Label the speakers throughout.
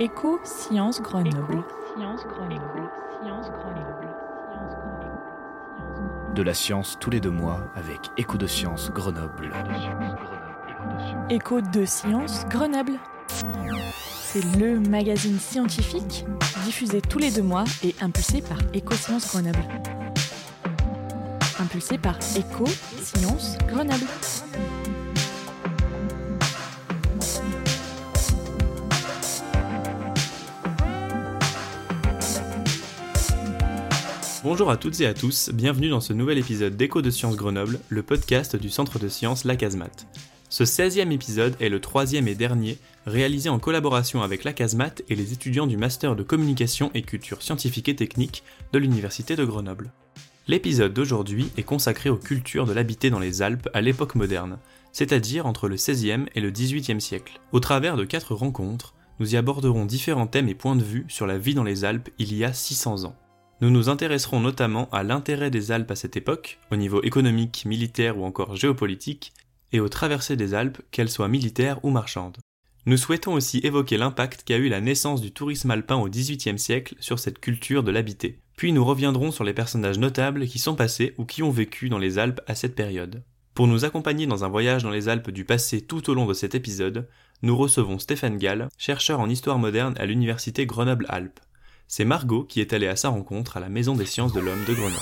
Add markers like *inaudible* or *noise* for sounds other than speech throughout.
Speaker 1: Éco Sciences Grenoble.
Speaker 2: De la science tous les deux mois avec Écho de Sciences Grenoble.
Speaker 1: Écho de Sciences Grenoble. C'est le magazine scientifique diffusé tous les deux mois et impulsé par Éco Sciences Grenoble. Impulsé par Éco Sciences Grenoble.
Speaker 3: Bonjour à toutes et à tous, bienvenue dans ce nouvel épisode d'Écho de Sciences Grenoble, le podcast du Centre de Sciences La Casemate. Ce 16e épisode est le troisième et dernier, réalisé en collaboration avec La Casemate et les étudiants du Master de Communication et Culture Scientifique et Technique de l'Université de Grenoble. L'épisode d'aujourd'hui est consacré aux cultures de l'habité dans les Alpes à l'époque moderne, c'est-à-dire entre le 16e et le 18e siècle. Au travers de quatre rencontres, nous y aborderons différents thèmes et points de vue sur la vie dans les Alpes il y a 600 ans. Nous nous intéresserons notamment à l'intérêt des Alpes à cette époque, au niveau économique, militaire ou encore géopolitique, et aux traversées des Alpes, qu'elles soient militaires ou marchandes. Nous souhaitons aussi évoquer l'impact qu'a eu la naissance du tourisme alpin au XVIIIe siècle sur cette culture de l'habité. Puis nous reviendrons sur les personnages notables qui sont passés ou qui ont vécu dans les Alpes à cette période. Pour nous accompagner dans un voyage dans les Alpes du passé tout au long de cet épisode, nous recevons Stéphane Gall, chercheur en histoire moderne à l'université Grenoble-Alpes. C'est Margot qui est allée à sa rencontre à la Maison des sciences de l'homme de Grenoble.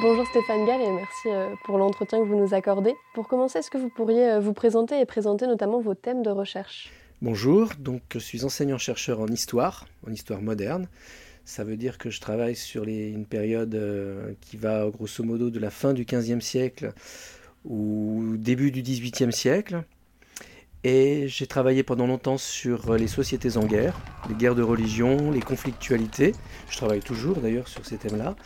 Speaker 4: Bonjour Stéphane Gall et merci euh, pour l'entretien que vous nous accordez. Pour commencer, est-ce que vous pourriez euh, vous présenter et présenter notamment vos thèmes de recherche?
Speaker 5: Bonjour, donc je suis enseignant-chercheur en histoire, en histoire moderne. Ça veut dire que je travaille sur une période euh, qui va grosso modo de la fin du XVe siècle au début du XVIIIe siècle. Et j'ai travaillé pendant longtemps sur les sociétés en guerre, les guerres de religion, les conflictualités. Je travaille toujours d'ailleurs sur ces thèmes-là.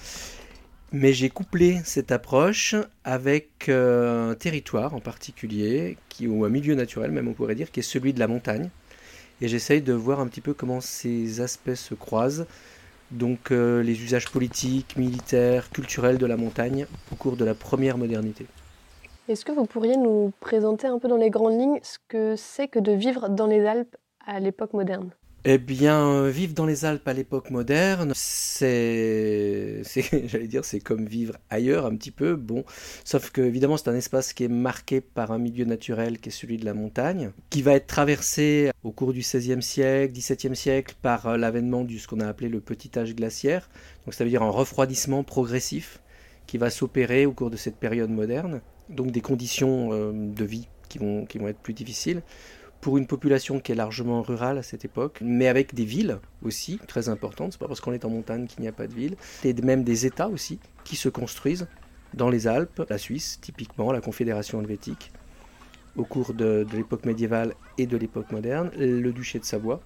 Speaker 5: Mais j'ai couplé cette approche avec euh, un territoire en particulier, ou un milieu naturel même on pourrait dire, qui est celui de la montagne. Et j'essaye de voir un petit peu comment ces aspects se croisent donc euh, les usages politiques, militaires, culturels de la montagne au cours de la première modernité.
Speaker 4: Est-ce que vous pourriez nous présenter un peu dans les grandes lignes ce que c'est que de vivre dans les Alpes à l'époque moderne?
Speaker 5: Eh bien, vivre dans les Alpes à l'époque moderne, c'est, *laughs* j'allais dire, c'est comme vivre ailleurs un petit peu. Bon, sauf que évidemment, c'est un espace qui est marqué par un milieu naturel qui est celui de la montagne, qui va être traversé au cours du XVIe siècle, XVIIe siècle par euh, l'avènement de ce qu'on a appelé le petit âge glaciaire. Donc, ça veut dire un refroidissement progressif qui va s'opérer au cours de cette période moderne. Donc, des conditions euh, de vie qui vont, qui vont être plus difficiles pour une population qui est largement rurale à cette époque, mais avec des villes aussi très importantes. C'est pas parce qu'on est en montagne qu'il n'y a pas de villes, et même des États aussi qui se construisent dans les Alpes, la Suisse typiquement, la Confédération helvétique, au cours de l'époque médiévale et de l'époque moderne, le duché de Savoie,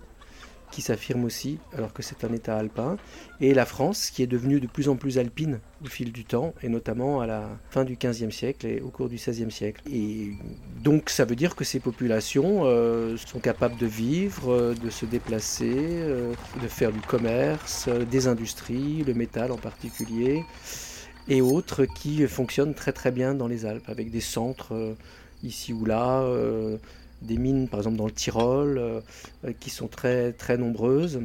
Speaker 5: qui s'affirme aussi alors que c'est un État alpin, et la France qui est devenue de plus en plus alpine au fil du temps, et notamment à la fin du XVe siècle et au cours du XVIe siècle. Et donc ça veut dire que ces populations euh, sont capables de vivre, euh, de se déplacer, euh, de faire du commerce, des industries, le métal en particulier, et autres qui fonctionnent très très bien dans les Alpes, avec des centres ici ou là des mines, par exemple dans le Tyrol, euh, euh, qui sont très, très nombreuses,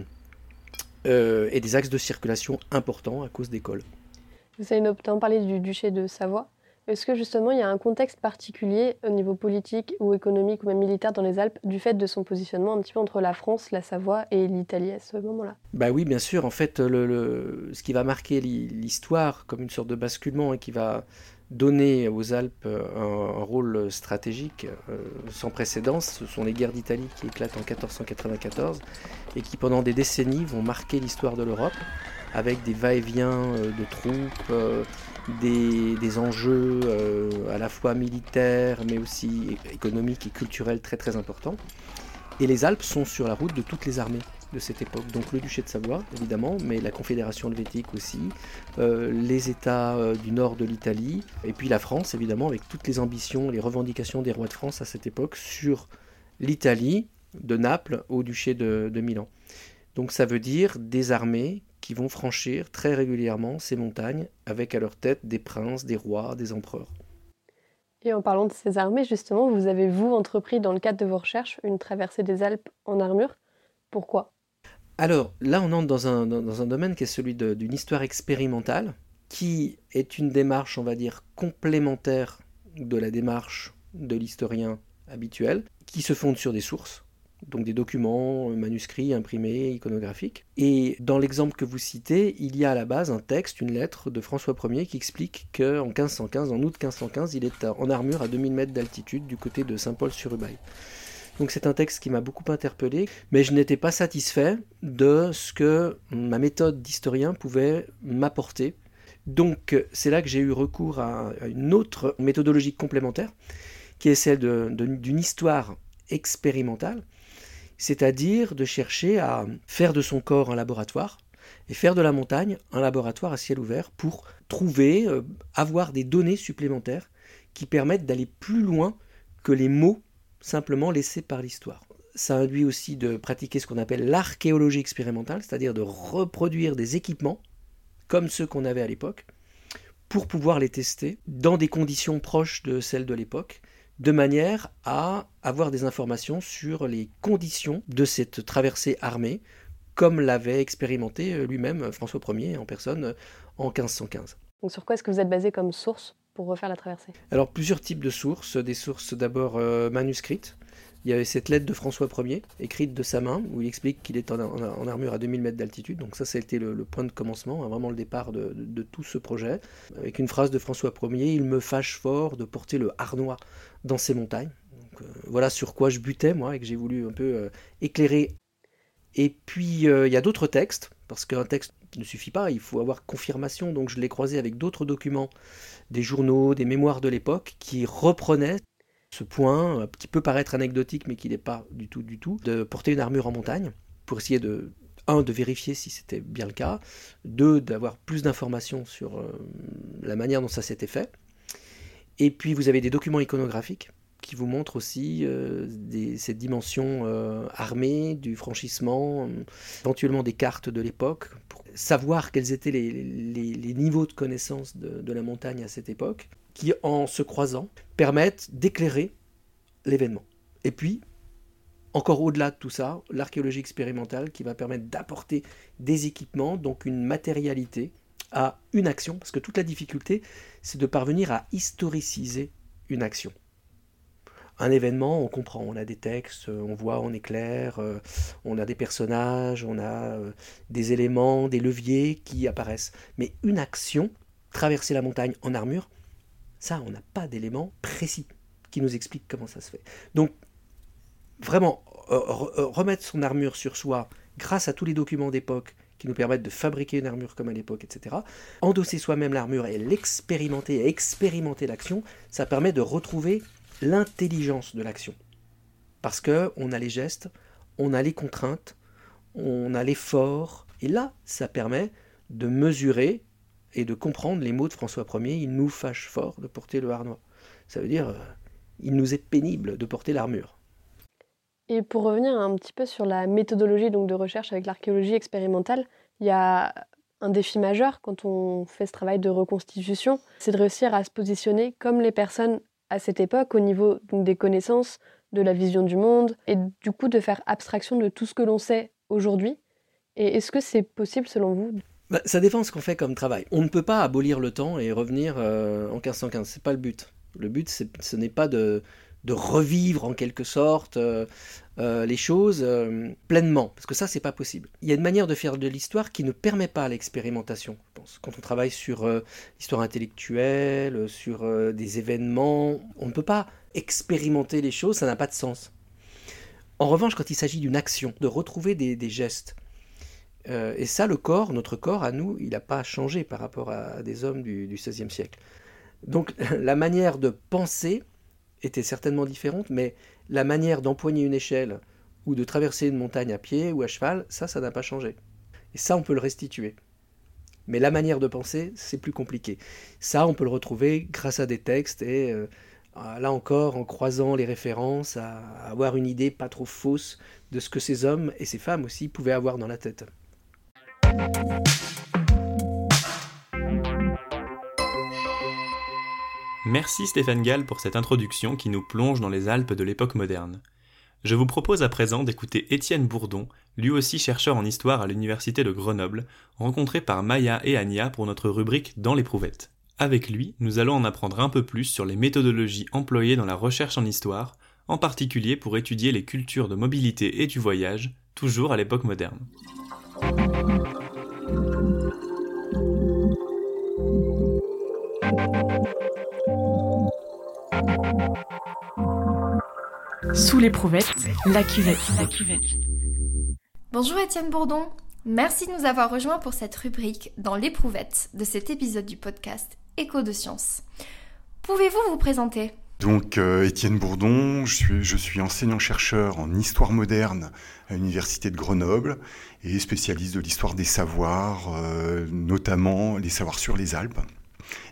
Speaker 5: euh, et des axes de circulation importants à cause des cols.
Speaker 4: Vous avez notamment parlé du duché de Savoie. Est-ce que justement il y a un contexte particulier au niveau politique ou économique ou même militaire dans les Alpes du fait de son positionnement un petit peu entre la France, la Savoie et l'Italie à ce moment-là?
Speaker 5: Bah oui, bien sûr. En fait, le, ce qui va marquer l'histoire comme une sorte de basculement et qui va donner aux Alpes euh, un, rôle stratégique euh, sans précédent. Ce sont les guerres d'Italie qui éclatent en 1494 et qui pendant des décennies vont marquer l'histoire de l'Europe avec des va-et-vient euh, de troupes, des, enjeux à la fois militaires mais aussi économiques et culturels très très importants. Et les Alpes sont sur la route de toutes les armées de cette époque. Donc le duché de Savoie, évidemment, mais la Confédération helvétique aussi, euh, les États euh, du nord de l'Italie, et puis la France, évidemment, avec toutes les ambitions, les revendications des rois de France à cette époque sur l'Italie, de Naples au duché de, Milan. Donc ça veut dire des armées qui vont franchir très régulièrement ces montagnes avec à leur tête des princes, des rois, des empereurs.
Speaker 4: Et en parlant de ces armées, justement, vous avez, vous, entrepris dans le cadre de vos recherches une traversée des Alpes en armure. Pourquoi?
Speaker 5: Alors là, on entre dans un, dans un domaine qui est celui d'une histoire expérimentale, qui est une démarche, on va dire, complémentaire de la démarche de l'historien habituel, qui se fonde sur des sources, donc des documents manuscrits, imprimés, iconographiques. Et dans l'exemple que vous citez, il y a à la base un texte, une lettre de François Ier qui explique qu'en 1515, en août 1515, il est en armure à 2000 mètres d'altitude du côté de Saint-Paul-sur-Ubaye. Donc c'est un texte qui m'a beaucoup interpellé, mais je n'étais pas satisfait de ce que ma méthode d'historien pouvait m'apporter. Donc c'est là que j'ai eu recours à une autre méthodologie complémentaire, qui est celle d'une histoire expérimentale, c'est-à-dire de chercher à faire de son corps un laboratoire et faire de la montagne un laboratoire à ciel ouvert pour trouver, euh, avoir des données supplémentaires qui permettent d'aller plus loin que les mots simplement laissés par l'histoire. Ça induit aussi de pratiquer ce qu'on appelle l'archéologie expérimentale, c'est-à-dire de reproduire des équipements comme ceux qu'on avait à l'époque, pour pouvoir les tester dans des conditions proches de celles de l'époque, de manière à avoir des informations sur les conditions de cette traversée armée, comme l'avait expérimenté euh, lui-même euh, François Ier en personne euh, en 1515.
Speaker 4: Donc sur quoi est-ce que vous êtes basé comme source pour refaire la traversée?
Speaker 5: Alors plusieurs types de sources, des sources d'abord manuscrites, il y avait cette lettre de François Ier, écrite de sa main, où il explique qu'il est en, armure à 2000 mètres d'altitude. Donc ça, ça a été le, point de commencement, hein, vraiment le départ de, tout ce projet. Avec une phrase de François Ier, il me fâche fort de porter le harnois dans ces montagnes. Euh, voilà sur quoi je butais, moi, et que j'ai voulu un peu euh, éclairer. Et puis, euh, il y a d'autres textes, parce qu'un texte ne suffit pas, il faut avoir confirmation. Donc je l'ai croisé avec d'autres documents, des journaux, des mémoires de l'époque, qui reprenaient ce point euh, qui peut paraître anecdotique mais qui n'est pas du tout du tout, de porter une armure en montagne pour essayer de un, de vérifier si c'était bien le cas, deux, d'avoir plus d'informations sur euh, la manière dont ça s'était fait. Et puis vous avez des documents iconographiques qui vous montrent aussi euh, cette dimension armée du franchissement, éventuellement des cartes de l'époque, pour savoir quels étaient les, niveaux de connaissance de la montagne à cette époque qui, en se croisant, permettent d'éclairer l'événement. Et puis, encore au-delà de tout ça, l'archéologie expérimentale qui va permettre d'apporter des équipements, donc une matérialité à une action, parce que toute la difficulté, c'est de parvenir à historiciser une action. Un événement, on comprend, on a des textes, on voit, on éclaire, euh, on a des personnages, on a euh, des éléments, des leviers qui apparaissent. Mais une action, traverser la montagne en armure, ça, on n'a pas d'éléments précis qui nous expliquent comment ça se fait. Donc, vraiment, euh, euh, remettre son armure sur soi grâce à tous les documents d'époque qui nous permettent de fabriquer une armure comme à l'époque, etc. Endosser soi-même l'armure et l'expérimenter, et expérimenter l'action, ça permet de retrouver l'intelligence de l'action. Parce que on a les gestes, on a les contraintes, on a l'effort, et là, ça permet de mesurer et de comprendre les mots de François Ier, il nous fâche fort de porter le harnois. Ça veut dire, euh, il nous est pénible de porter l'armure.
Speaker 4: Et pour revenir un petit peu sur la méthodologie donc, de recherche avec l'archéologie expérimentale, il y a un défi majeur quand on fait ce travail de reconstitution, c'est de réussir à se positionner comme les personnes à cette époque au niveau des connaissances, de la vision du monde, et du coup de faire abstraction de tout ce que l'on sait aujourd'hui. Et est-ce que c'est possible selon vous?
Speaker 5: Bah, ça dépend ce qu'on fait comme travail. On ne peut pas abolir le temps et revenir euh, en 1515. C'est pas le but. Le but, ce n'est pas de, de, revivre en quelque sorte euh, euh, les choses pleinement, parce que ça, c'est pas possible. Il y a une manière de faire de l'histoire qui ne permet pas l'expérimentation. Quand on travaille sur l'histoire intellectuelle, sur des événements, on ne peut pas expérimenter les choses. Ça n'a pas de sens. En revanche, quand il s'agit d'une action, de retrouver des gestes, euh, et ça, le corps, notre corps à nous, il n'a pas changé par rapport à, des hommes du, XVIe siècle. Donc *laughs* la manière de penser était certainement différente, mais la manière d'empoigner une échelle ou de traverser une montagne à pied ou à cheval, ça, ça n'a pas changé. Et ça, on peut le restituer. Mais la manière de penser, c'est plus compliqué. Ça, on peut le retrouver grâce à des textes et euh, là encore, en croisant les références, à avoir une idée pas trop fausse de ce que ces hommes et ces femmes aussi pouvaient avoir dans la tête.
Speaker 3: Merci Stéphane Gall pour cette introduction qui nous plonge dans les Alpes de l'époque moderne. Je vous propose à présent d'écouter Étienne Bourdon, lui aussi chercheur en histoire à l'université de Grenoble, rencontré par Maya et Anya pour notre rubrique Dans l'éprouvette. Avec lui, nous allons en apprendre un peu plus sur les méthodologies employées dans la recherche en histoire, en particulier pour étudier les cultures de mobilité et du voyage, toujours à l'époque moderne.
Speaker 1: Sous l'éprouvette, la cuvette. La
Speaker 6: cuvette. Bonjour Étienne Bourdon. Merci de nous avoir rejoints pour cette rubrique dans l'éprouvette de cet épisode du podcast Écho de science. Pouvez-vous vous présenter?
Speaker 7: Donc euh, Étienne Bourdon, je suis, je suis enseignant-chercheur en histoire moderne à l'Université de Grenoble et spécialiste de l'histoire des savoirs, euh, notamment les savoirs sur les Alpes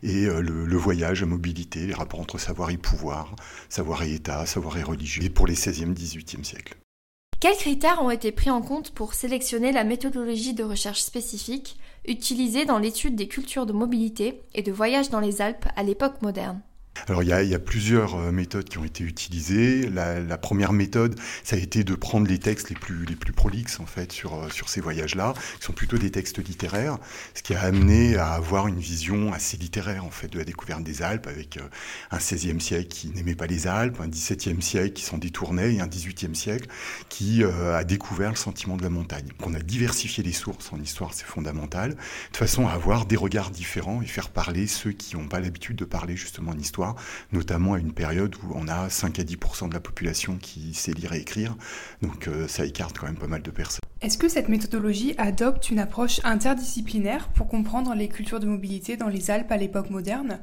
Speaker 7: et euh, le, voyage, la mobilité, les rapports entre savoir et pouvoir, savoir et État, savoir et religieux, et pour les 16e, 18e siècles.
Speaker 6: Quels critères ont été pris en compte pour sélectionner la méthodologie de recherche spécifique utilisée dans l'étude des cultures de mobilité et de voyage dans les Alpes à l'époque moderne?
Speaker 7: Alors il y, a, plusieurs euh, méthodes qui ont été utilisées. La, première méthode, ça a été de prendre les textes les plus, prolixes en fait sur, euh, sur ces voyages-là, qui sont plutôt des textes littéraires, ce qui a amené à avoir une vision assez littéraire en fait de la découverte des Alpes, avec euh, un 16e siècle qui n'aimait pas les Alpes, un 17e siècle qui s'en détournait et un 18e siècle qui a découvert le sentiment de la montagne. Donc on a diversifié les sources en histoire, c'est fondamental, de façon à avoir des regards différents et faire parler ceux qui n'ont pas l'habitude de parler justement en histoire notamment à une période où on a 5 à 10% de la population qui sait lire et écrire. Donc euh, ça écarte quand même pas mal de personnes.
Speaker 8: Est-ce que cette méthodologie adopte une approche interdisciplinaire pour comprendre les cultures de mobilité dans les Alpes à l'époque moderne?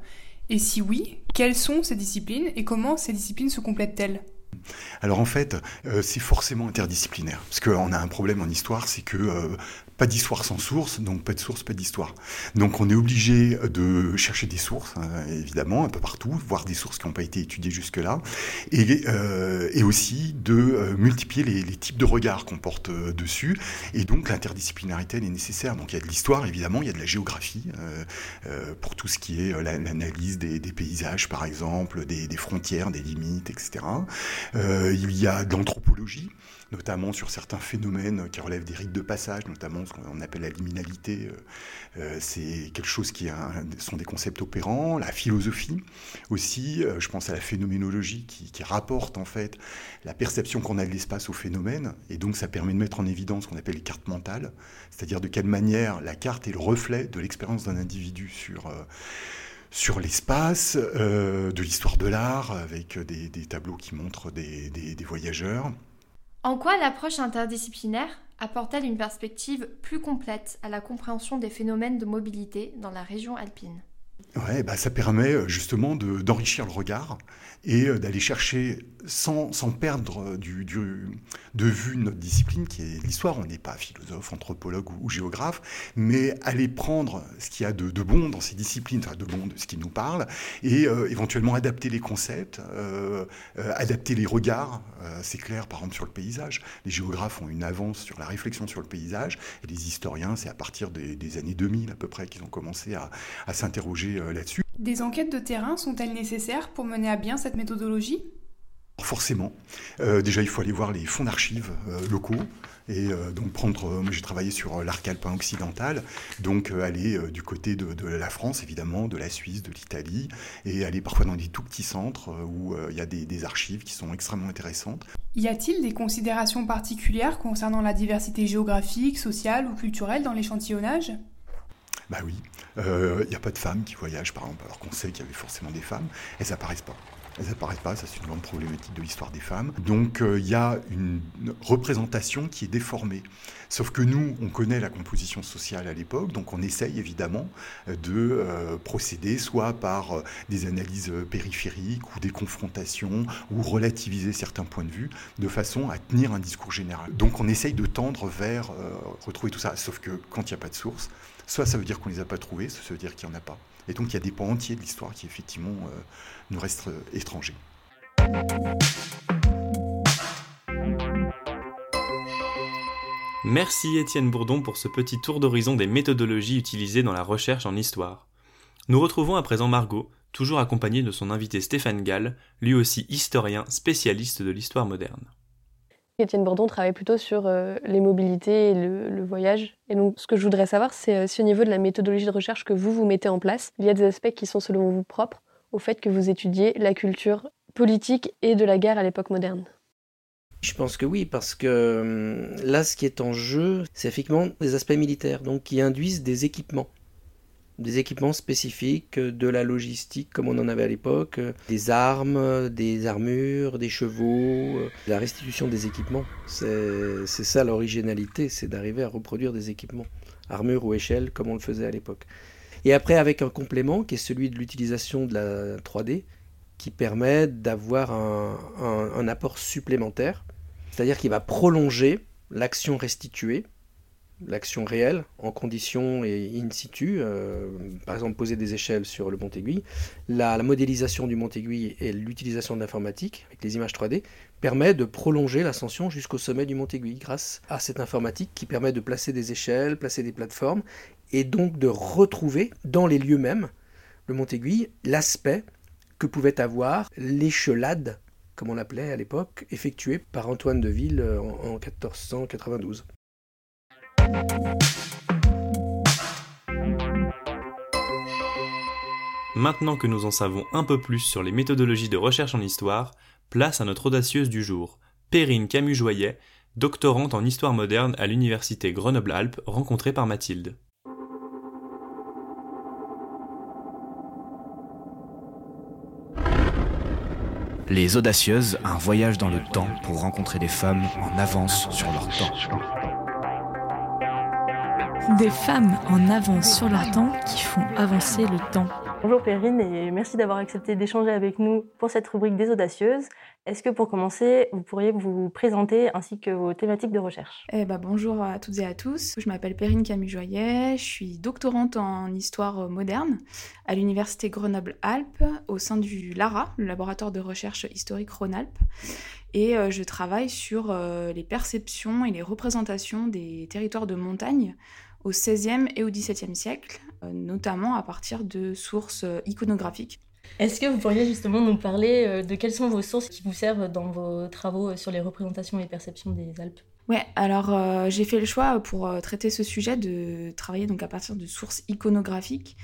Speaker 8: Et si oui, quelles sont ces disciplines et comment ces disciplines se complètent-elles?
Speaker 7: Alors en fait, euh, c'est forcément interdisciplinaire. Parce qu'on a un problème en histoire, c'est que euh, pas d'histoire sans source, donc pas de source, pas d'histoire. Donc on est obligé de chercher des sources, hein, évidemment, un peu partout, voir des sources qui n'ont pas été étudiées jusque-là, et, euh, aussi de euh, multiplier les, types de regards qu'on porte euh, dessus, et donc l'interdisciplinarité elle est nécessaire. Donc il y a de l'histoire, évidemment, il y a de la géographie, euh, euh pour tout ce qui est l'analyse des, paysages, par exemple, des, frontières, des limites, etc. il y a de l'anthropologie, notamment sur certains phénomènes qui relèvent des rites de passage, notamment ce qu'on appelle la liminalité. Euh, euh, c'est quelque chose qui sont des concepts opérants. La philosophie aussi, euh, je pense à la phénoménologie qui, rapporte en fait la perception qu'on a de l'espace au phénomène, et donc ça permet de mettre en évidence ce qu'on appelle les cartes mentales, c'est-à-dire de quelle manière la carte est le reflet de l'expérience d'un individu sur sur l'espace, de l'histoire de l'art, avec des, tableaux qui montrent des voyageurs.
Speaker 6: En quoi l'approche interdisciplinaire apporte-t-elle une perspective plus complète à la compréhension des phénomènes de mobilité dans la région alpine?
Speaker 7: Ouais, bah ça permet euh, justement d'enrichir le regard et euh, d'aller chercher sans, perdre du, de vue notre discipline qui est l'histoire. On n'est pas philosophe, anthropologue ou, géographe, mais aller prendre ce qu'il y a de, bon dans ces disciplines, enfin de bon de ce qui nous parle, et euh, éventuellement adapter les concepts, euh, euh, adapter les regards. Euh, c'est clair, par exemple, sur le paysage. Les géographes ont une avance sur la réflexion sur le paysage, et les historiens, c'est à partir des, des, années 2000 à peu près qu'ils ont commencé à s'interroger là-dessus.
Speaker 8: Des enquêtes de terrain sont-elles nécessaires pour mener à bien cette méthodologie?
Speaker 7: Forcément. Euh, déjà, il faut aller voir les fonds d'archives euh, locaux. Et euh, donc prendre, moi j'ai travaillé sur l'arc alpin occidental, donc aller du côté de, de, la France évidemment, de la Suisse, de l'Italie, et aller parfois dans des tout petits centres où il y a des, des, archives qui sont extrêmement intéressantes.
Speaker 8: Y a-t-il des considérations particulières concernant la diversité géographique, sociale ou culturelle dans l'échantillonnage?
Speaker 7: Bah oui, il n'y a pas de femmes qui voyagent par exemple, alors qu'on sait qu'il y avait forcément des femmes, elles n'apparaissent pas. Elles n'apparaissent pas, ça c'est une grande problématique de l'histoire des femmes. Donc euh, il y a une représentation qui est déformée. Sauf que nous, on connaît la composition sociale à l'époque, donc on essaye évidemment de euh, procéder soit par euh, des analyses périphériques ou des confrontations ou relativiser certains points de vue de façon à tenir un discours général. Donc on essaye de tendre vers retrouver tout ça. Sauf que quand il n'y a pas de source, soit ça veut dire qu'on ne les a pas trouvés, soit ça veut dire qu'il n'y en a pas. Et donc il y a des pans entiers de l'histoire qui effectivement euh, nous restent euh, étrangers.
Speaker 3: Merci Étienne Bourdon pour ce petit tour d'horizon des méthodologies utilisées dans la recherche en histoire. Nous retrouvons à présent Margot, toujours accompagnée de son invité Stéphane Gall, lui aussi historien spécialiste de l'histoire moderne.
Speaker 4: Étienne Bourdon travaille plutôt sur euh, les mobilités et le, voyage. Et donc, ce que je voudrais savoir, c'est euh, si au niveau de la méthodologie de recherche que vous, vous mettez en place, il y a des aspects qui sont selon vous propres au fait que vous étudiez la culture politique et de la guerre à l'époque moderne?
Speaker 5: Je pense que oui, parce que hum, là, ce qui est en jeu, c'est effectivement des aspects militaires, donc qui induisent des équipements des équipements spécifiques, de la logistique comme on en avait à l'époque, des armes, des armures, des chevaux, la restitution des équipements. C'est ça l'originalité, c'est d'arriver à reproduire des équipements, armures ou échelles comme on le faisait à l'époque. Et après avec un complément qui est celui de l'utilisation de la 3D, qui permet d'avoir un apport supplémentaire, c'est-à-dire qu'il va prolonger l'action restituée l'action réelle en conditions et in situ, euh, par exemple poser des échelles sur le Mont-Aiguille, la, modélisation du Mont-Aiguille et l'utilisation de l'informatique avec les images 3D permet de prolonger l'ascension jusqu'au sommet du Mont-Aiguille grâce à cette informatique qui permet de placer des échelles, placer des plateformes et donc de retrouver dans les lieux mêmes, le Mont-Aiguille, l'aspect que pouvait avoir l'échelade, comme on l'appelait à l'époque, effectuée par Antoine de Ville en 1492.
Speaker 3: Maintenant que nous en savons un peu plus sur les méthodologies de recherche en histoire, place à notre audacieuse du jour, Perrine Camus-Joyet, doctorante en histoire moderne à l'université Grenoble-Alpes, rencontrée par Mathilde.
Speaker 2: Les Audacieuses, un voyage dans le temps pour rencontrer des femmes en avance sur leur temps.
Speaker 1: Des femmes en avance sur leur temps qui font avancer le temps.
Speaker 9: Bonjour Perrine et merci d'avoir accepté d'échanger avec nous pour cette rubrique des audacieuses. Est-ce que pour commencer, vous pourriez vous présenter ainsi que vos thématiques de recherche?
Speaker 10: Eh ben, Bonjour à toutes et à tous. Je m'appelle Perrine Camus-Joyet, je suis doctorante en histoire moderne à l'université Grenoble-Alpes au sein du LARA, le laboratoire de recherche historique Rhône-Alpes. Et euh, je travaille sur euh, les perceptions et les représentations des territoires de montagne au XVIe et au XVIIe siècle, euh, notamment à partir de sources euh, iconographiques.
Speaker 9: Est-ce que vous pourriez justement nous parler euh, de quelles sont vos sources qui vous servent dans vos travaux sur les représentations et perceptions des Alpes?
Speaker 10: Ouais, alors j'ai fait le choix pour traiter ce sujet de travailler donc à partir de sources iconographiques,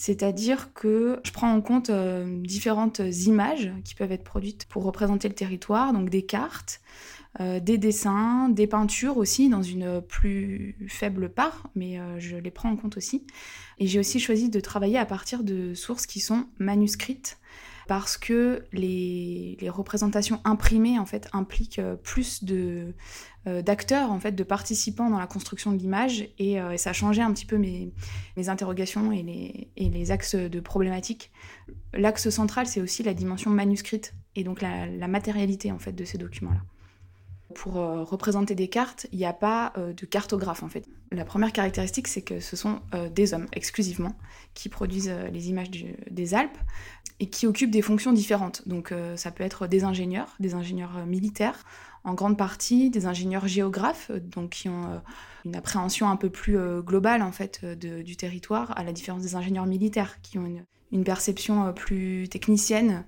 Speaker 10: c'est-à-dire que je prends en compte différentes images qui peuvent être produites pour représenter le territoire, donc des cartes, euh, des dessins, des peintures aussi, dans une plus faible part, mais euh, je les prends en compte aussi. Et j'ai aussi choisi de travailler à partir de sources qui sont manuscrites, parce que les, représentations imprimées en fait impliquent euh, plus de d'acteurs en fait de participants dans la construction de l'image et, ça a changé un petit peu mes, interrogations et les, axes de problématiques. L'axe central c'est aussi la dimension manuscrite et donc la, matérialité en fait de ces documents là. Pour euh, représenter des cartes, il n'y a pas euh, de cartographe en fait. La première caractéristique, c'est que ce sont euh, des hommes exclusivement qui produisent les images des Alpes et qui occupent des fonctions différentes. Donc ça peut être des ingénieurs, des ingénieurs militaires, en grande partie des ingénieurs géographes, donc qui ont une appréhension un peu plus globale en fait du territoire, à la différence des ingénieurs militaires qui ont une, perception plus technicienne.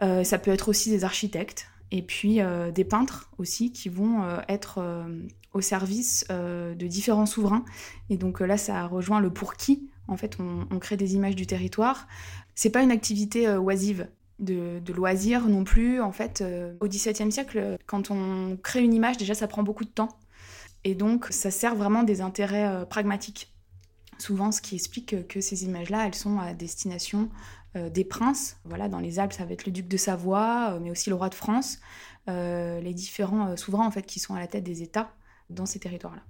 Speaker 10: ça peut être aussi des architectes, et puis euh, des peintres aussi qui vont euh, être euh, au service de différents souverains. Et donc là, ça rejoint le pour qui. En fait, on, crée des images du territoire. C'est pas une activité oisive. De, de, loisir non plus. En fait, au XVIIe siècle, quand on crée une image, déjà, ça prend beaucoup de temps. Et donc, ça sert vraiment des intérêts pragmatiques. Souvent, ce qui explique que ces images-là, elles sont à destination euh, des princes. Voilà, dans les Alpes, ça va être le duc de Savoie, euh, mais aussi le roi de France, euh, les différents souverains en fait qui sont à la tête des États dans ces territoires-là.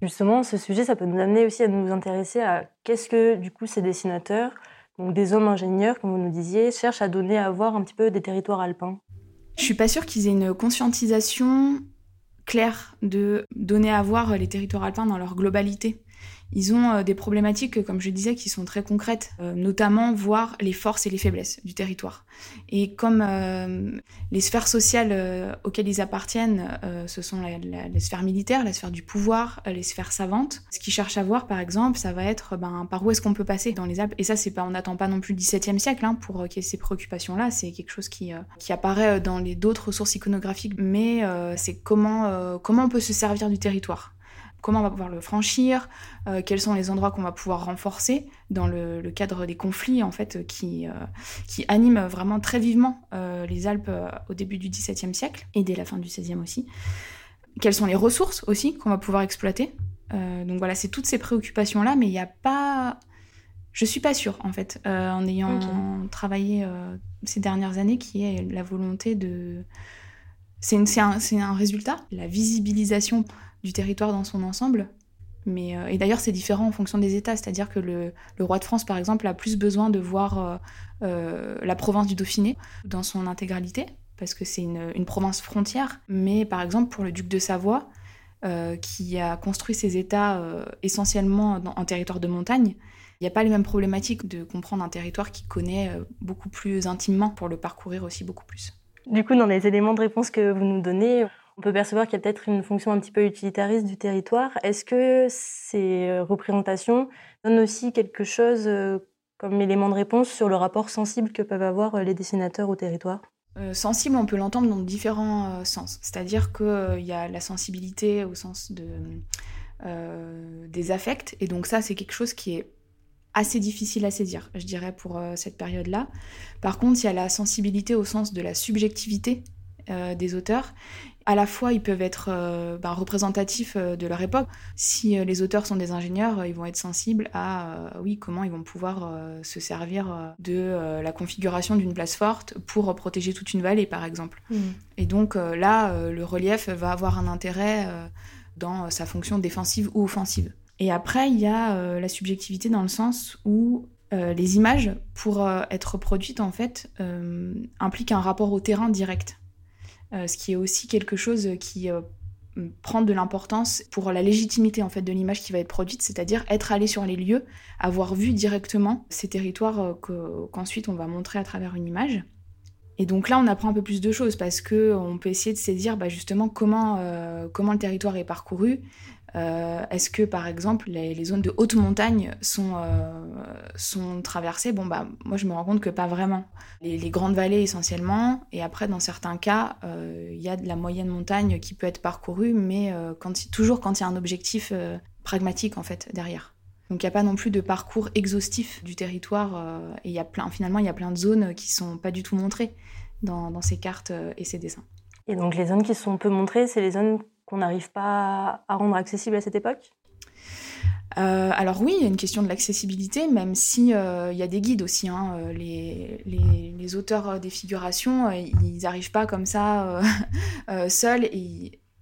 Speaker 9: Justement, ce sujet, ça peut nous amener aussi à nous intéresser à qu'est-ce que du coup ces dessinateurs, donc des hommes ingénieurs, comme vous nous disiez, cherchent à donner à voir un petit peu des territoires alpins.
Speaker 10: Je suis pas sûre qu'ils aient une conscientisation claire de donner à voir les territoires alpins dans leur globalité. Ils ont euh, des problématiques, comme je disais, qui sont très concrètes, euh, notamment voir les forces et les faiblesses du territoire. Et comme euh, les sphères sociales auxquelles ils appartiennent, ce sont la, la, sphère militaire, la sphère du pouvoir, les sphères savantes, ce qu'ils cherchent à voir, par exemple, ça va être ben, par où est-ce qu'on peut passer dans les Alpes. Et ça, c'est pas, on n'attend pas non plus le XVIIe siècle hein, pour qu'il y ait ces préoccupations-là. C'est quelque chose qui, qui apparaît dans les d'autres sources iconographiques, mais c'est comment, comment on peut se servir du territoire comment on va pouvoir le franchir, euh, quels sont les endroits qu'on va pouvoir renforcer dans le, cadre des conflits en fait qui, euh, qui animent vraiment très vivement euh, les Alpes au début du XVIIe siècle et dès la fin du XVIe aussi. Quelles sont les ressources aussi qu'on va pouvoir exploiter. donc voilà, c'est toutes ces préoccupations là, mais il n'y a pas je suis pas sûre, en fait, en ayant travaillé ces dernières années, qui est la volonté de. C'est un, un, résultat, la visibilisation du territoire dans son ensemble. Mais, euh, et d'ailleurs, c'est différent en fonction des États. C'est-à-dire que le, roi de France, par exemple, a plus besoin de voir euh, euh, la province du Dauphiné dans son intégralité, parce que c'est une, province frontière. Mais par exemple, pour le duc de Savoie, qui a construit ses États essentiellement en territoire de montagne, il n'y a pas les mêmes problématiques de comprendre un territoire qui connaît beaucoup plus intimement pour le parcourir aussi beaucoup plus.
Speaker 9: Du coup, dans les éléments de réponse que vous nous donnez, on peut percevoir qu'il y a peut-être une fonction un petit peu utilitariste du territoire. Est-ce que ces euh, représentations donnent aussi quelque chose euh, comme élément de réponse sur le rapport sensible que peuvent avoir euh, les dessinateurs au territoire?
Speaker 10: Sensible, on peut l'entendre dans différents sens. C'est-à-dire qu'il y a la sensibilité au sens de, des affects, et donc ça, c'est quelque chose qui est assez difficile à saisir, je dirais, pour cette période-là. Par contre, il y a la sensibilité au sens de la subjectivité des auteurs à la fois ils peuvent être euh, ben, représentatifs euh, de leur époque. Si euh, les auteurs sont des ingénieurs, ils vont être sensibles à oui comment ils vont pouvoir se servir de la configuration d'une place forte pour protéger toute une vallée par exemple. Mm. Et donc là, le relief va avoir un intérêt dans sa fonction défensive ou offensive. Et après, il y a la subjectivité dans le sens où les images, pour être produites, en fait, impliquent un rapport au terrain direct. Euh, ce qui est aussi quelque chose qui euh, prend de l'importance pour la légitimité en fait de l'image qui va être produite, c'est-à-dire être allé sur les lieux, avoir vu directement ces territoires euh, qu'ensuite on va montrer à travers une image. Et donc là, on apprend un peu plus de choses parce que on peut essayer de saisir bah, justement comment, comment le territoire est parcouru, euh, est-ce que, par exemple, les, zones de haute montagne sont, euh, sont traversées? Bon, bah, moi, je me rends compte que pas vraiment. Les, grandes vallées, essentiellement, et après, dans certains cas, euh, il y a de la moyenne montagne qui peut être parcourue, mais toujours quand il y a un objectif pragmatique, en fait, derrière. Donc, il n'y a pas non plus de parcours exhaustif du territoire, et y a finalement, il y a plein de zones qui sont pas du tout montrées dans ces cartes et ces dessins.
Speaker 9: Et donc, les zones qui sont peu montrées, c'est les zones qu'on n'arrive pas à rendre accessible à cette époque
Speaker 10: euh, alors oui, il y a une question de l'accessibilité, même si euh, il y a des guides aussi. Hein, euh, les, auteurs des figurations, ils n'arrivent pas comme ça *laughs* seuls.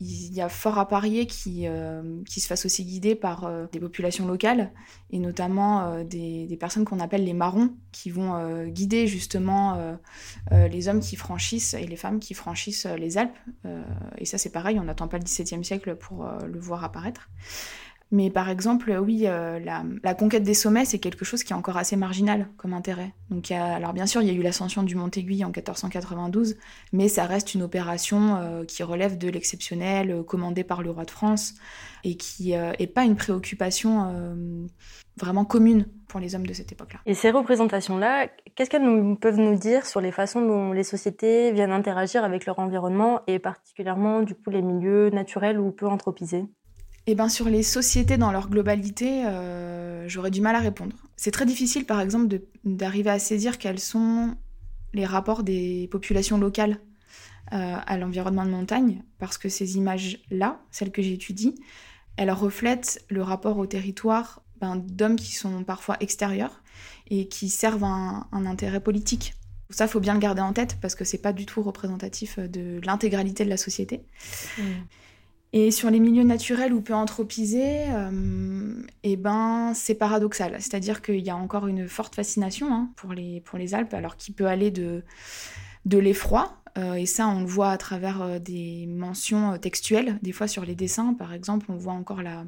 Speaker 10: Il y a fort à parier qui, euh, se fassent aussi guider par euh, des populations locales, et notamment euh, des, des, personnes qu'on appelle les marrons, qui vont guider justement les hommes qui franchissent et les femmes qui franchissent les Alpes. et ça c'est pareil, on n'attend pas le XVIIe siècle pour le voir apparaître. Mais par exemple, oui, euh, la, conquête des sommets, c'est quelque chose qui est encore assez marginal comme intérêt. Donc, alors bien sûr, il y a eu l'ascension du Mont Aiguille en 1492, mais ça reste une opération euh, qui relève de l'exceptionnel, euh, commandée par le roi de France, et qui n'est pas une préoccupation vraiment commune pour les hommes de cette époque-là.
Speaker 9: Et ces représentations-là, qu'est-ce qu'elles peuvent nous dire sur les façons dont les sociétés viennent interagir avec leur environnement, et particulièrement du coup les milieux naturels ou peu anthropisés?
Speaker 10: Eh ben, sur les sociétés dans leur globalité, euh, j'aurais du mal à répondre. C'est très difficile, par exemple, d'arriver à saisir quels sont les rapports des populations locales euh, à l'environnement de montagne, parce que ces images-là, celles que j'étudie, elles reflètent le rapport au territoire ben, d'hommes qui sont parfois extérieurs et qui servent un, intérêt politique. Ça, faut bien le garder en tête parce que c'est pas du tout représentatif de l'intégralité de la société. Mmh. Et sur les milieux naturels ou peu anthropisés, euh, eh ben, c'est paradoxal. C'est-à-dire qu'il y a encore une forte fascination hein, pour, les, Alpes, alors qu'il peut aller de, de l'effroi, euh, et ça on le voit à travers euh, des mentions textuelles, des fois sur les dessins par exemple, on voit encore la,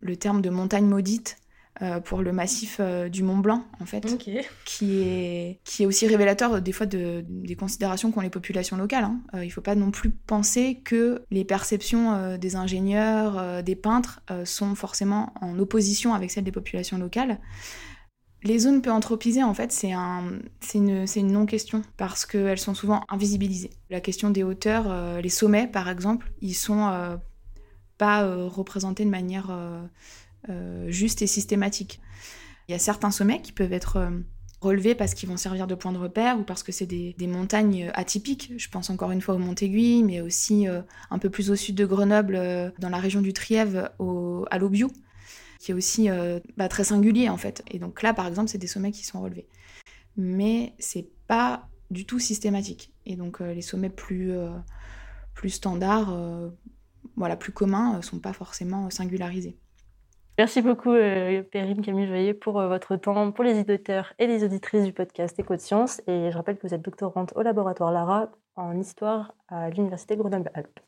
Speaker 10: le terme de montagne maudite euh, pour le massif euh, du Mont Blanc, en fait, qui, est, qui est aussi révélateur euh, des fois de, des considérations qu'ont les populations locales. Hein. il ne faut pas non plus penser que les perceptions des ingénieurs, des peintres sont forcément en opposition avec celles des populations locales. Les zones peu anthropisées, en fait, c'est un, une, une non-question parce qu'elles sont souvent invisibilisées. La question des hauteurs, les sommets, par exemple, ils sont pas représentés de manière euh, juste et systématique. Il y a certains sommets qui peuvent être euh, relevés parce qu'ils vont servir de point de repère ou parce que c'est des, montagnes atypiques. Je pense encore une fois au Mont-Aiguille, mais aussi euh, un peu plus au sud de Grenoble, dans la région du Trièves, à l'Aubiou, qui est aussi bah, très singulier en fait. Et donc là, par exemple, c'est des sommets qui sont relevés. Mais c'est pas du tout systématique. Et donc les sommets plus, plus standards, voilà, plus communs, sont pas forcément singularisés.
Speaker 9: Merci beaucoup, euh, Camille Joyer, pour euh, votre temps, pour les auditeurs et les auditrices du podcast Éco de Sciences. Et je rappelle que vous êtes doctorante au laboratoire Lara en histoire à l'Université Grenoble-Alpes.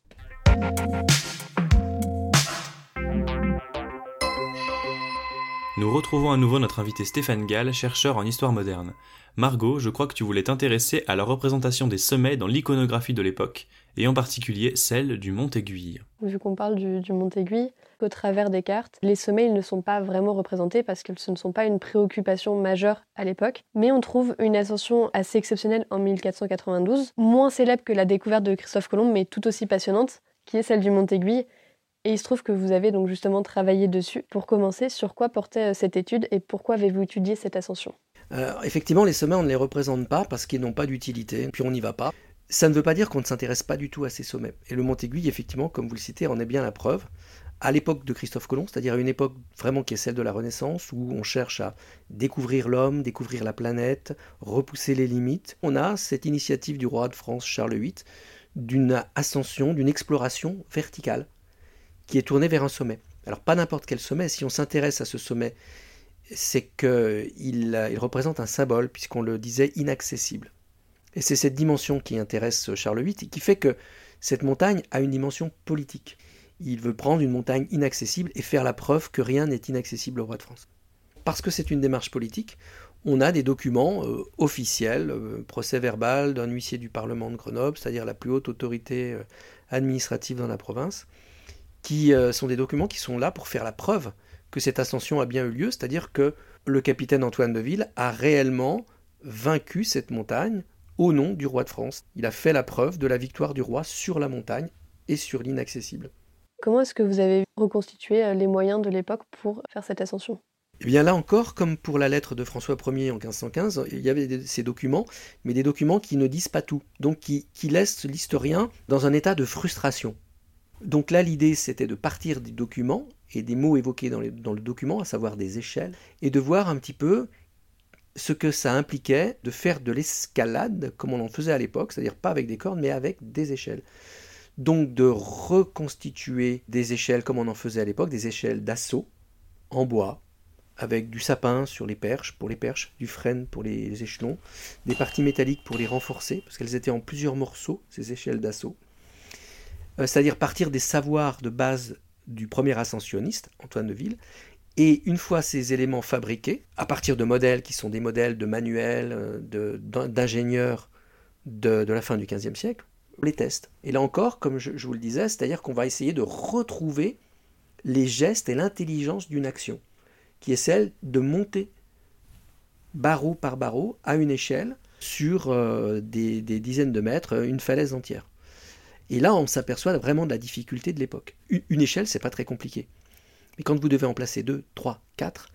Speaker 3: Nous retrouvons à nouveau notre invité Stéphane Gall, chercheur en histoire moderne. Margot, je crois que tu voulais t'intéresser à la représentation des sommets dans l'iconographie de l'époque, et en particulier celle du Mont Aiguille.
Speaker 4: Vu qu'on parle du, Mont Aiguille, au travers des cartes, les sommets ne sont pas vraiment représentés parce que ce ne sont pas une préoccupation majeure à l'époque. Mais on trouve une ascension assez exceptionnelle en 1492, moins célèbre que la découverte de Christophe Colomb, mais tout aussi passionnante, qui est celle du Mont Aiguille. Et il se trouve que vous avez donc justement travaillé dessus. Pour commencer, sur quoi portait euh, cette étude et pourquoi avez-vous étudié cette ascension?
Speaker 5: Alors, effectivement, les sommets, on ne les représente pas parce qu'ils n'ont pas d'utilité, puis on n'y va pas. Ça ne veut pas dire qu'on ne s'intéresse pas du tout à ces sommets. Et le Mont Aiguille, effectivement, comme vous le citez, en est bien la preuve à l'époque de Christophe Colomb, c'est-à-dire à une époque vraiment qui est celle de la Renaissance, où on cherche à découvrir l'homme, découvrir la planète, repousser les limites. On a cette initiative du roi de France Charles VIII d'une ascension, d'une exploration verticale, qui est tournée vers un sommet. Alors pas n'importe quel sommet, si on s'intéresse à ce sommet, c'est qu'il il représente un symbole, puisqu'on le disait inaccessible. Et c'est cette dimension qui intéresse Charles VIII et qui fait que cette montagne a une dimension politique il veut prendre une montagne inaccessible et faire la preuve que rien n'est inaccessible au roi de France. Parce que c'est une démarche politique, on a des documents euh, officiels, euh, procès verbal d'un huissier du Parlement de Grenoble, c'est-à-dire la plus haute autorité euh, administrative dans la province, qui sont des documents qui sont là pour faire la preuve que cette ascension a bien eu lieu, c'est-à-dire que le capitaine Antoine de Ville a réellement vaincu cette montagne au nom du roi de France. Il a fait la preuve de la victoire du roi sur la montagne et sur l'inaccessible.
Speaker 4: Comment est-ce que vous avez reconstitué euh, les moyens de l'époque pour faire cette ascension?
Speaker 5: Eh bien là encore, comme pour la lettre de François Ier en 1515, il y avait ces documents, mais des documents qui ne disent pas tout, donc qui, laissent l'historien dans un état de frustration. Donc là, l'idée, c'était de partir des documents et des mots évoqués dans, dans, le document, à savoir des échelles, et de voir un petit peu ce que ça impliquait de faire de l'escalade, comme on en faisait à l'époque, c'est-à-dire pas avec des cordes, mais avec des échelles donc de reconstituer des échelles comme on en faisait à l'époque, des échelles d'assaut en bois, avec du sapin sur les perches, pour les perches, du frêne pour les échelons, des parties métalliques pour les renforcer, parce qu'elles étaient en plusieurs morceaux, ces échelles d'assaut. Euh, c'est-à-dire partir des savoirs de base du premier ascensionniste, Antoine de Ville, et une fois ces éléments fabriqués, à partir de modèles qui sont des modèles de manuels, euh, d'ingénieurs de, la fin du XVe siècle, les tests. Et là encore, comme je, vous le disais, c'est-à-dire qu'on va essayer de retrouver les gestes et l'intelligence d'une action, qui est celle de monter barreau par barreau à une échelle sur euh, des, dizaines de mètres, une falaise entière. Et là, on s'aperçoit vraiment de la difficulté de l'époque. Une, échelle, c'est pas très compliqué. Mais quand vous devez en placer deux, trois, quatre,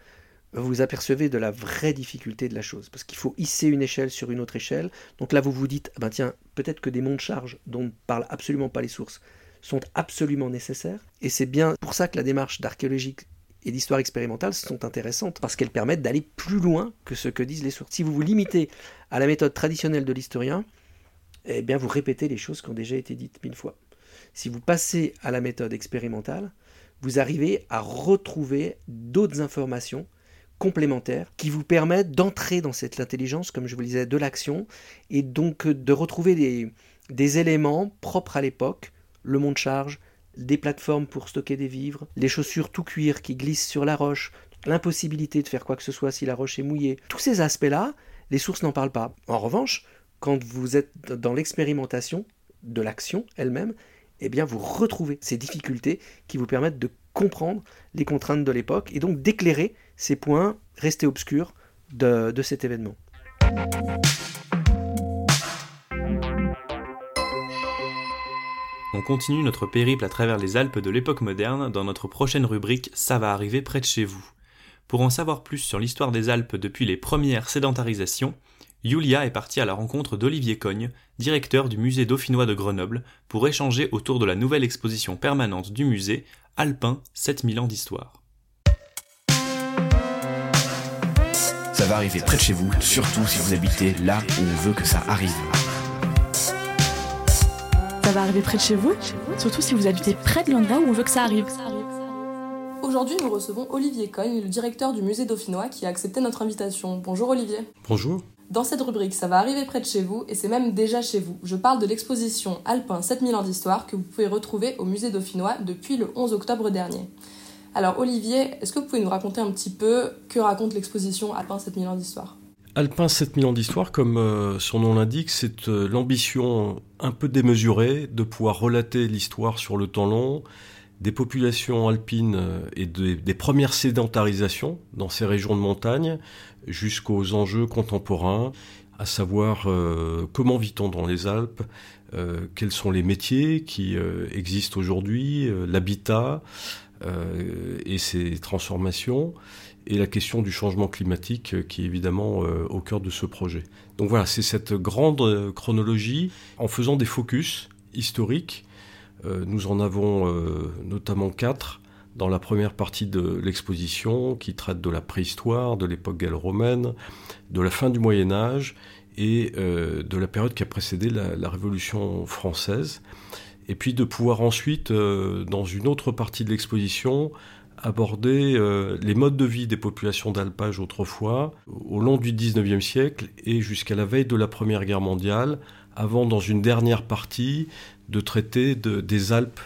Speaker 5: vous apercevez de la vraie difficulté de la chose, parce qu'il faut hisser une échelle sur une autre échelle. Donc là, vous vous dites, ah ben tiens, peut-être que des monts de charge dont ne parlent absolument pas les sources sont absolument nécessaires. Et c'est bien pour ça que la démarche d'archéologie et d'histoire expérimentale sont intéressantes, parce qu'elles permettent d'aller plus loin que ce que disent les sources. Si vous vous limitez à la méthode traditionnelle de l'historien, eh bien vous répétez les choses qui ont déjà été dites mille fois. Si vous passez à la méthode expérimentale, vous arrivez à retrouver d'autres informations complémentaires qui vous permettent d'entrer dans cette intelligence, comme je vous le disais, de l'action, et donc de retrouver des, des éléments propres à l'époque, le mont de charge, des plateformes pour stocker des vivres, les chaussures tout cuir qui glissent sur la roche, l'impossibilité de faire quoi que ce soit si la roche est mouillée. Tous ces aspects-là, les sources n'en parlent pas. En revanche, quand vous êtes dans l'expérimentation de l'action elle-même, eh bien vous retrouvez ces difficultés qui vous permettent de comprendre les contraintes de l'époque et donc d'éclairer ces points restés obscurs de, de cet événement.
Speaker 3: On continue notre périple à travers les Alpes de l'époque moderne dans notre prochaine rubrique Ça va arriver près de chez vous. Pour en savoir plus sur l'histoire des Alpes depuis les premières sédentarisations, Julia est partie à la rencontre d'Olivier Cogne, directeur du musée dauphinois de Grenoble, pour échanger autour de la nouvelle exposition permanente du musée Alpin 7000 ans d'histoire.
Speaker 2: Ça va arriver près de chez vous, surtout si vous habitez là où on veut que ça arrive.
Speaker 1: Ça va arriver près de chez vous, surtout si vous habitez près de l'endroit où on veut que ça arrive.
Speaker 11: Aujourd'hui, nous recevons Olivier Cogne, le directeur du musée dauphinois, qui a accepté notre invitation. Bonjour Olivier.
Speaker 12: Bonjour.
Speaker 11: Dans cette rubrique, ça va arriver près de chez vous, et c'est même déjà chez vous. Je parle de l'exposition Alpin 7000 ans d'histoire que vous pouvez retrouver au musée dauphinois depuis le 11 octobre dernier. Alors Olivier, est-ce que vous pouvez nous raconter un petit peu que raconte l'exposition Alpin 7000 ans d'histoire?
Speaker 12: Alpin 7000 ans d'histoire, comme euh, son nom l'indique, c'est euh, l'ambition un peu démesurée de pouvoir relater l'histoire sur le temps long, des populations alpines euh, et des premières sédentarisations dans ces régions de montagne jusqu'aux enjeux contemporains, à savoir comment vit-on dans les Alpes, quels sont les métiers qui existent aujourd'hui, l'habitat et ses transformations et la question du changement climatique euh, qui est évidemment euh, au cœur de ce projet. Donc voilà, c'est cette grande euh, chronologie en faisant des focus historiques. Nous en avons notamment quatre dans la première partie de l'exposition qui traite de la préhistoire, de l'époque gallo-romaine, de la fin du Moyen Âge et de la période qui a précédé la, Révolution française. Et puis de pouvoir ensuite, dans une autre partie de l'exposition, aborder euh, les modes de vie des populations d'alpage autrefois, au long du 19e siècle et jusqu'à la veille de la Première Guerre mondiale, avant, dans une dernière partie, de traiter des Alpes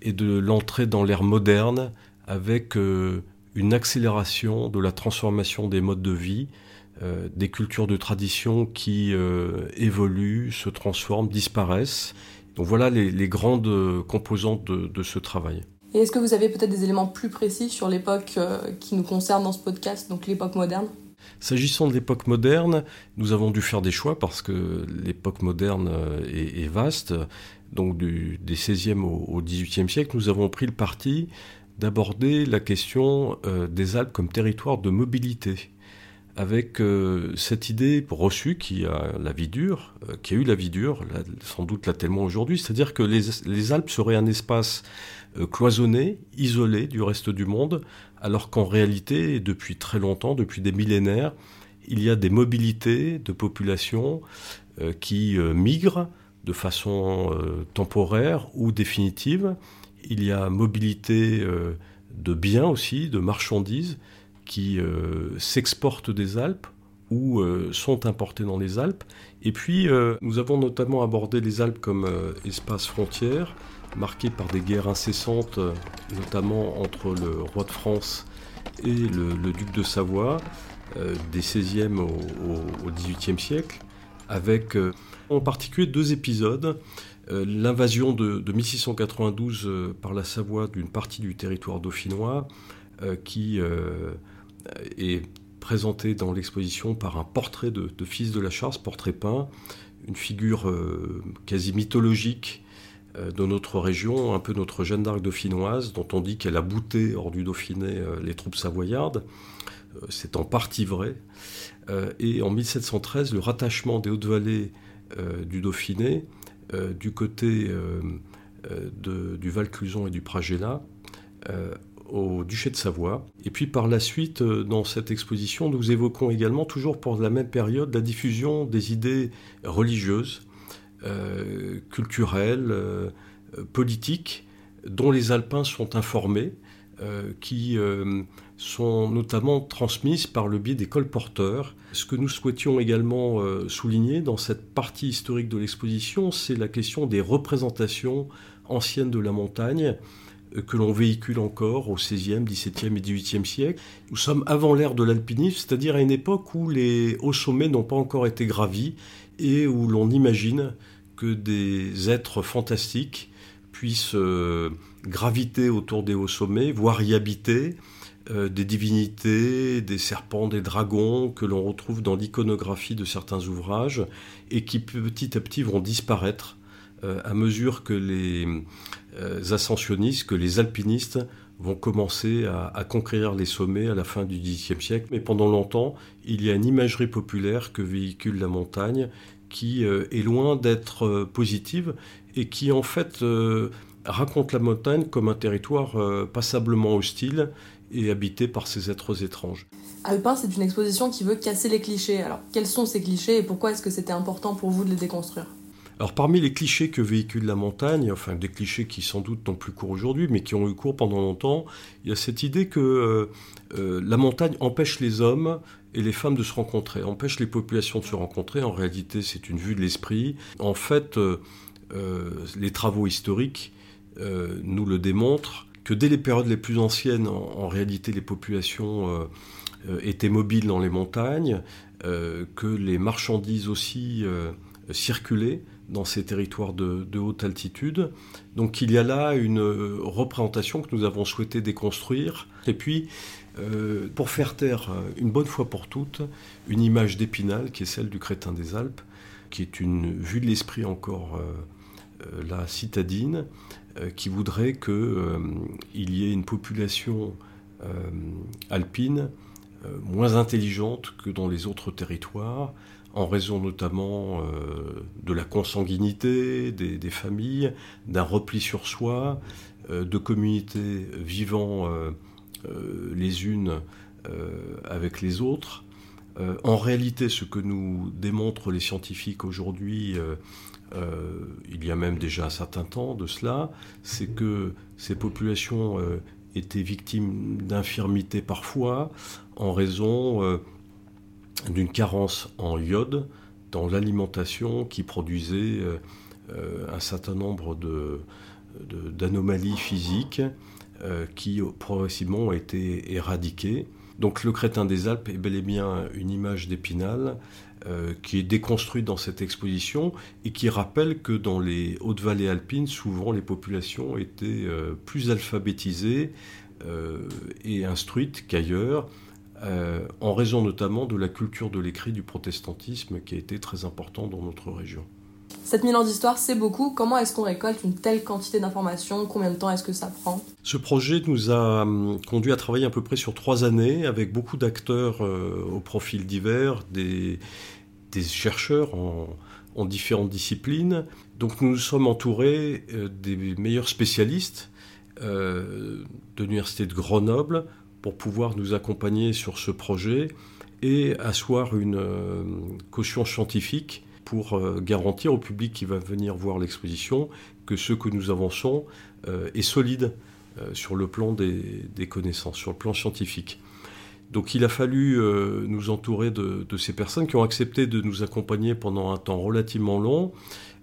Speaker 12: et de l'entrée dans l'ère moderne avec euh, une accélération de la transformation des modes de vie, euh, des cultures de tradition qui évoluent, se transforment, disparaissent. Donc voilà les, grandes composantes de ce travail.
Speaker 11: Et est-ce que vous avez peut-être des éléments plus précis sur l'époque euh, qui nous concerne dans ce podcast, donc l'époque moderne?
Speaker 12: S'agissant de l'époque moderne, nous avons dû faire des choix parce que l'époque moderne euh, est, vaste. Donc du, des 16e au, 18e siècle, nous avons pris le parti d'aborder la question euh, des Alpes comme territoire de mobilité. Avec cette idée reçue qui a la vie dure, qui a eu la vie dure, sans doute là tellement aujourd'hui, c'est-à-dire que les, Alpes seraient un espace euh, cloisonné, isolé du reste du monde, alors qu'en réalité, depuis très longtemps, depuis des millénaires, il y a des mobilités de populations euh, qui euh, migrent de façon temporaire ou définitive. Il y a mobilité de biens aussi, de marchandises qui s'exportent des Alpes ou sont importés dans les Alpes. Et puis, nous avons notamment abordé les Alpes comme espace frontière, marqué par des guerres incessantes, notamment entre le roi de France et le, duc de Savoie, euh, des 16e au, XVIIIe siècle, avec euh, en particulier deux épisodes. Euh, l'invasion de, 1692 par la Savoie d'une partie du territoire dauphinois, qui est présenté dans l'exposition par un portrait de, de, fils de la Charse, portrait peint, une figure quasi mythologique euh, de notre région, un peu notre Jeanne d'Arc dauphinoise, dont on dit qu'elle a bouté hors du Dauphiné euh, les troupes savoyardes. Euh, c'est en partie vrai. Et en 1713, le rattachement des Hautes-Vallées du Dauphiné du côté du Val-Cluson et du Pragella au duché de Savoie. Et puis par la suite, dans cette exposition, nous évoquons également, toujours pour la même période, la diffusion des idées religieuses euh, culturelles, euh, politiques, dont les Alpins sont informés, euh, qui sont notamment transmises par le biais des colporteurs. Ce que nous souhaitions également souligner dans cette partie historique de l'exposition, c'est la question des représentations anciennes de la montagne que l'on véhicule encore au XVIe, XVIIe et XVIIIe siècle. Nous sommes avant l'ère de l'alpinisme, c'est-à-dire à une époque où les hauts sommets n'ont pas encore été gravis et où l'on imagine que des êtres fantastiques puissent euh, graviter autour des hauts sommets, voire y habiter, euh, des divinités, des serpents, des dragons que l'on retrouve dans l'iconographie de certains ouvrages et qui petit à petit vont disparaître euh, à mesure que les ascensionnistes, que les alpinistes vont commencer à, conquérir les sommets à la fin du XVIIe siècle. Mais pendant longtemps, il y a une imagerie populaire que véhicule la montagne qui est loin d'être positive et qui en fait raconte la montagne comme un territoire euh, passablement hostile et habité par ces êtres étranges.
Speaker 11: Alpin, c'est une exposition qui veut casser les clichés. Alors, quels sont ces clichés et pourquoi est-ce que c'était important pour vous de les déconstruire?
Speaker 12: Alors parmi les clichés que véhicule la montagne, enfin des clichés qui sans doute n'ont plus cours aujourd'hui, mais qui ont eu cours pendant longtemps, il y a cette idée que euh, euh, la montagne empêche les hommes et les femmes de se rencontrer, empêche les populations de se rencontrer. En réalité, c'est une vue de l'esprit. En fait, les travaux historiques euh, nous le démontre, que dès les périodes les plus anciennes, en, réalité, les populations euh, euh, étaient mobiles dans les montagnes, que les marchandises aussi circulaient dans ces territoires de, haute altitude. Donc il y a là une représentation que nous avons souhaité déconstruire. Et puis, pour faire taire une bonne fois pour toutes, une image d'Épinal qui est celle du crétin des Alpes, qui est une vue de l'esprit encore la citadine, qui voudrait qu'il euh, y ait une population euh, alpine moins intelligente que dans les autres territoires, en raison notamment de la consanguinité des, familles, d'un repli sur soi, de communautés vivant les unes avec les autres. en réalité, ce que nous démontrent les scientifiques aujourd'hui euh, il y a même déjà un certain temps de cela, c'est que ces populations euh, étaient victimes d'infirmités parfois en raison euh, d'une carence en iode dans l'alimentation qui produisait un certain nombre d'anomalies physiques qui progressivement ont été éradiquées. Donc le crétin des Alpes est bel et bien une image d'Épinal euh, qui est déconstruite dans cette exposition et qui rappelle que dans les hautes vallées alpines, souvent les populations étaient euh, plus alphabétisées euh, et instruites qu'ailleurs, en raison notamment de la culture de l'écrit du protestantisme qui a été très important dans notre région.
Speaker 11: 7000 ans d'histoire, c'est beaucoup. Comment est-ce qu'on récolte une telle quantité d'informations? Combien de temps est-ce que ça prend?
Speaker 12: Ce projet nous a hum, conduit à travailler à peu près sur trois années avec beaucoup d'acteurs au profil divers, des, chercheurs en, différentes disciplines. Donc nous nous sommes entourés euh, des meilleurs spécialistes euh, de l'Université de Grenoble pour pouvoir nous accompagner sur ce projet et asseoir une euh, caution scientifique pour garantir au public qui va venir voir l'exposition que ce que nous avançons est solide sur le plan des connaissances, sur le plan scientifique. Donc il a fallu euh, nous entourer de, ces personnes qui ont accepté de nous accompagner pendant un temps relativement long,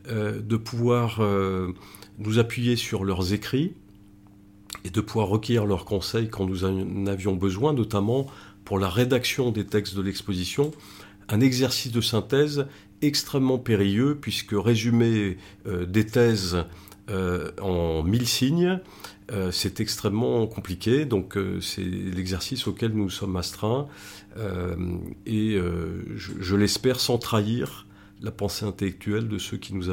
Speaker 12: euh, de pouvoir euh, nous appuyer sur leurs écrits et de pouvoir recueillir leurs conseils quand nous en avions besoin, notamment pour la rédaction des textes de l'exposition. Un exercice de synthèse extrêmement périlleux puisque résumer des thèses en mille signes, euh, c'est extrêmement compliqué, donc euh, c'est l'exercice auquel nous sommes astreints, euh, et je, l'espère sans trahir la pensée intellectuelle de ceux qui nous,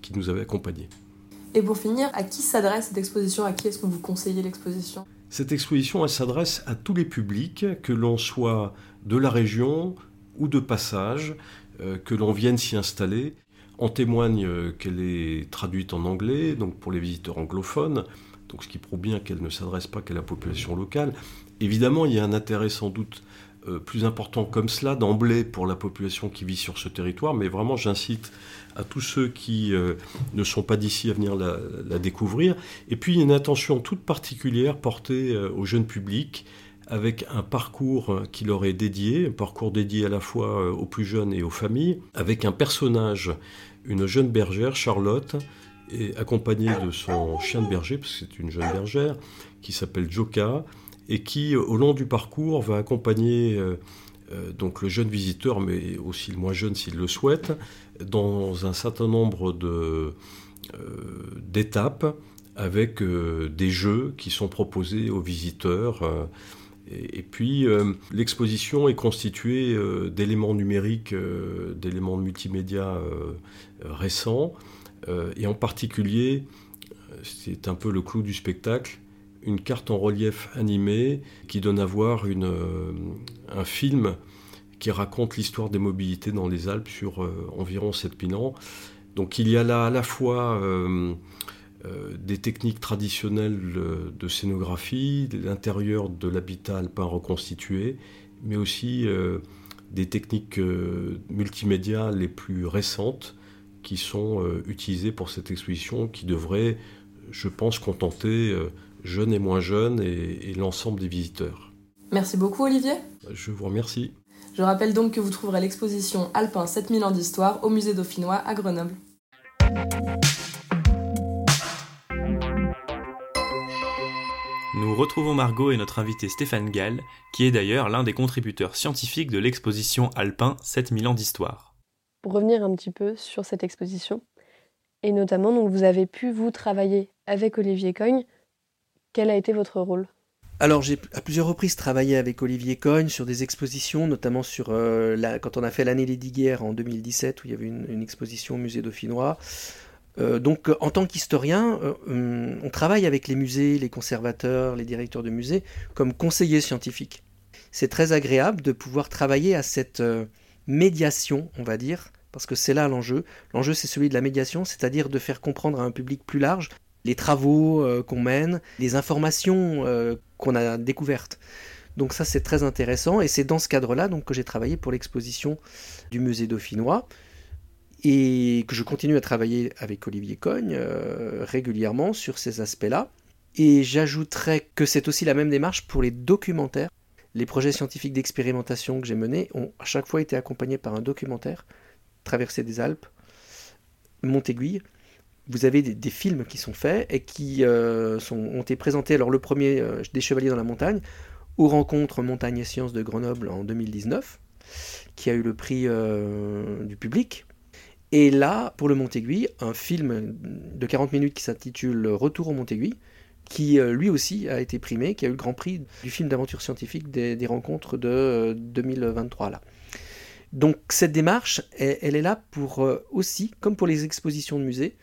Speaker 12: qui nous avaient accompagnés.
Speaker 11: Et pour finir, à qui s'adresse cette exposition? À qui est-ce que vous conseillez l'exposition?
Speaker 12: Cette exposition, elle s'adresse à tous les publics, que l'on soit de la région ou de passage, que l'on vienne s'y installer. En témoigne qu'elle est traduite en anglais, donc pour les visiteurs anglophones, donc ce qui prouve bien qu'elle ne s'adresse pas qu'à la population locale. Évidemment, il y a un intérêt sans doute euh, plus important comme cela d'emblée pour la population qui vit sur ce territoire, mais vraiment j'incite à tous ceux qui euh, ne sont pas d'ici à venir la, découvrir. Et puis une attention toute particulière portée euh, au jeune public avec un parcours qui leur est dédié, un parcours dédié à la fois aux plus jeunes et aux familles, avec un personnage, une jeune bergère, Charlotte, accompagnée de son chien de berger, parce que c'est une jeune bergère, qui s'appelle Joka, et qui, au long du parcours, va accompagner euh, euh, donc le jeune visiteur, mais aussi le moins jeune s'il le souhaite, dans un certain nombre de, d'étapes avec des jeux qui sont proposés aux visiteurs. Et, puis, l'exposition est constituée d'éléments numériques, d'éléments multimédia récents, euh, et en particulier, euh, c'est un peu le clou du spectacle, une carte en relief animée qui donne à voir une, euh, un film qui raconte l'histoire des mobilités dans les Alpes sur environ 7000 ans. Donc il y a là à la fois des techniques traditionnelles de scénographie, l'intérieur de l'habitat alpin reconstitué, mais aussi des techniques multimédia les plus récentes qui sont euh, utilisés pour cette exposition qui devrait, je pense, contenter euh, jeunes et moins jeunes et, l'ensemble des visiteurs.
Speaker 11: Merci beaucoup Olivier.
Speaker 12: Je vous remercie.
Speaker 11: Je rappelle donc que vous trouverez l'exposition Alpin 7000 ans d'histoire au musée dauphinois à Grenoble.
Speaker 3: Nous retrouvons Margot et notre invité Stéphane Gall, qui est d'ailleurs l'un des contributeurs scientifiques de l'exposition Alpin 7000 ans d'histoire
Speaker 4: pour revenir un petit peu sur cette exposition. Et notamment, donc, vous avez pu, vous, travailler avec Olivier Cogne. Quel a été votre rôle?
Speaker 5: Alors j'ai à plusieurs reprises travaillé avec Olivier Cogne sur des expositions, notamment sur euh, la, quand on a fait l'année des Diguerres en 2017 où il y avait une, exposition au musée dauphinois. Euh, donc en tant qu'historien, euh, on travaille avec les musées, les conservateurs, les directeurs de musées comme conseillers scientifiques. C'est très agréable de pouvoir travailler à cette médiation, on va dire, parce que c'est là l'enjeu. L'enjeu, c'est celui de la médiation, c'est-à-dire de faire comprendre à un public plus large les travaux euh, qu'on mène, les informations euh, qu'on a découvertes. Donc ça, c'est très intéressant, et c'est dans ce cadre-là donc, que j'ai travaillé pour l'exposition du musée dauphinois, et que je continue à travailler avec Olivier Cogne euh, régulièrement sur ces aspects-là. Et j'ajouterais que c'est aussi la même démarche pour les documentaires. Les projets scientifiques d'expérimentation que j'ai menés ont à chaque fois été accompagnés par un documentaire traversée des Alpes, Montéguille, vous avez des, films qui sont faits et qui euh, ont été présentés. Alors le premier, euh, Des Chevaliers dans la montagne, aux rencontres Montagne et Sciences de Grenoble en 2019, qui a eu le prix du public. Et là, pour le Montéguille, un film de 40 minutes qui s'intitule Retour au Montéguille, qui lui aussi a été primé, qui a eu le grand prix du film d'aventure scientifique des, rencontres de 2023 là. Donc cette démarche, elle, est là pour euh, aussi, comme pour les expositions de musée,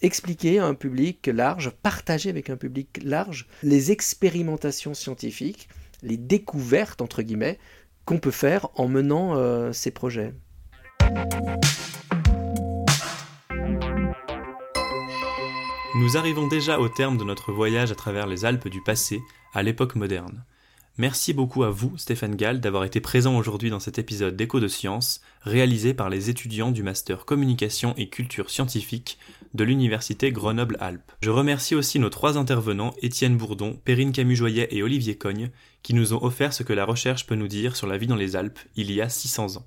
Speaker 5: expliquer à un public large, partager avec un public large les expérimentations scientifiques, les découvertes, entre guillemets, qu'on peut faire en menant euh, ces projets.
Speaker 3: Nous arrivons déjà au terme de notre voyage à travers les Alpes du passé, à l'époque moderne. Merci beaucoup à vous, Stéphane Gall, d'avoir été présent aujourd'hui dans cet épisode d'Écho de Science, réalisé par les étudiants du Master Communication et Culture Scientifique de l'Université Grenoble-Alpes. Je remercie aussi nos trois intervenants, Étienne Bourdon, Perrine Camus-Joyet et Olivier Cogne, qui nous ont offert ce que la recherche peut nous dire sur la vie dans les Alpes il y a 600 ans.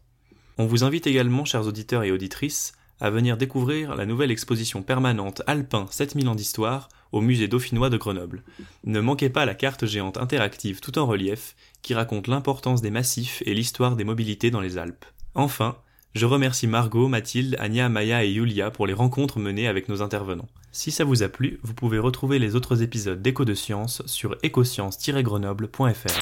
Speaker 3: On vous invite également, chers auditeurs et auditrices, à venir découvrir la nouvelle exposition permanente Alpin 7000 ans d'histoire au musée dauphinois de Grenoble. Ne manquez pas la carte géante interactive tout en relief qui raconte l'importance des massifs et l'histoire des mobilités dans les Alpes. Enfin, je remercie Margot, Mathilde, Anya, Maya et Yulia pour les rencontres menées avec nos intervenants. Si ça vous a plu, vous pouvez retrouver les autres épisodes d'Écho de Science sur écoscience-grenoble.fr.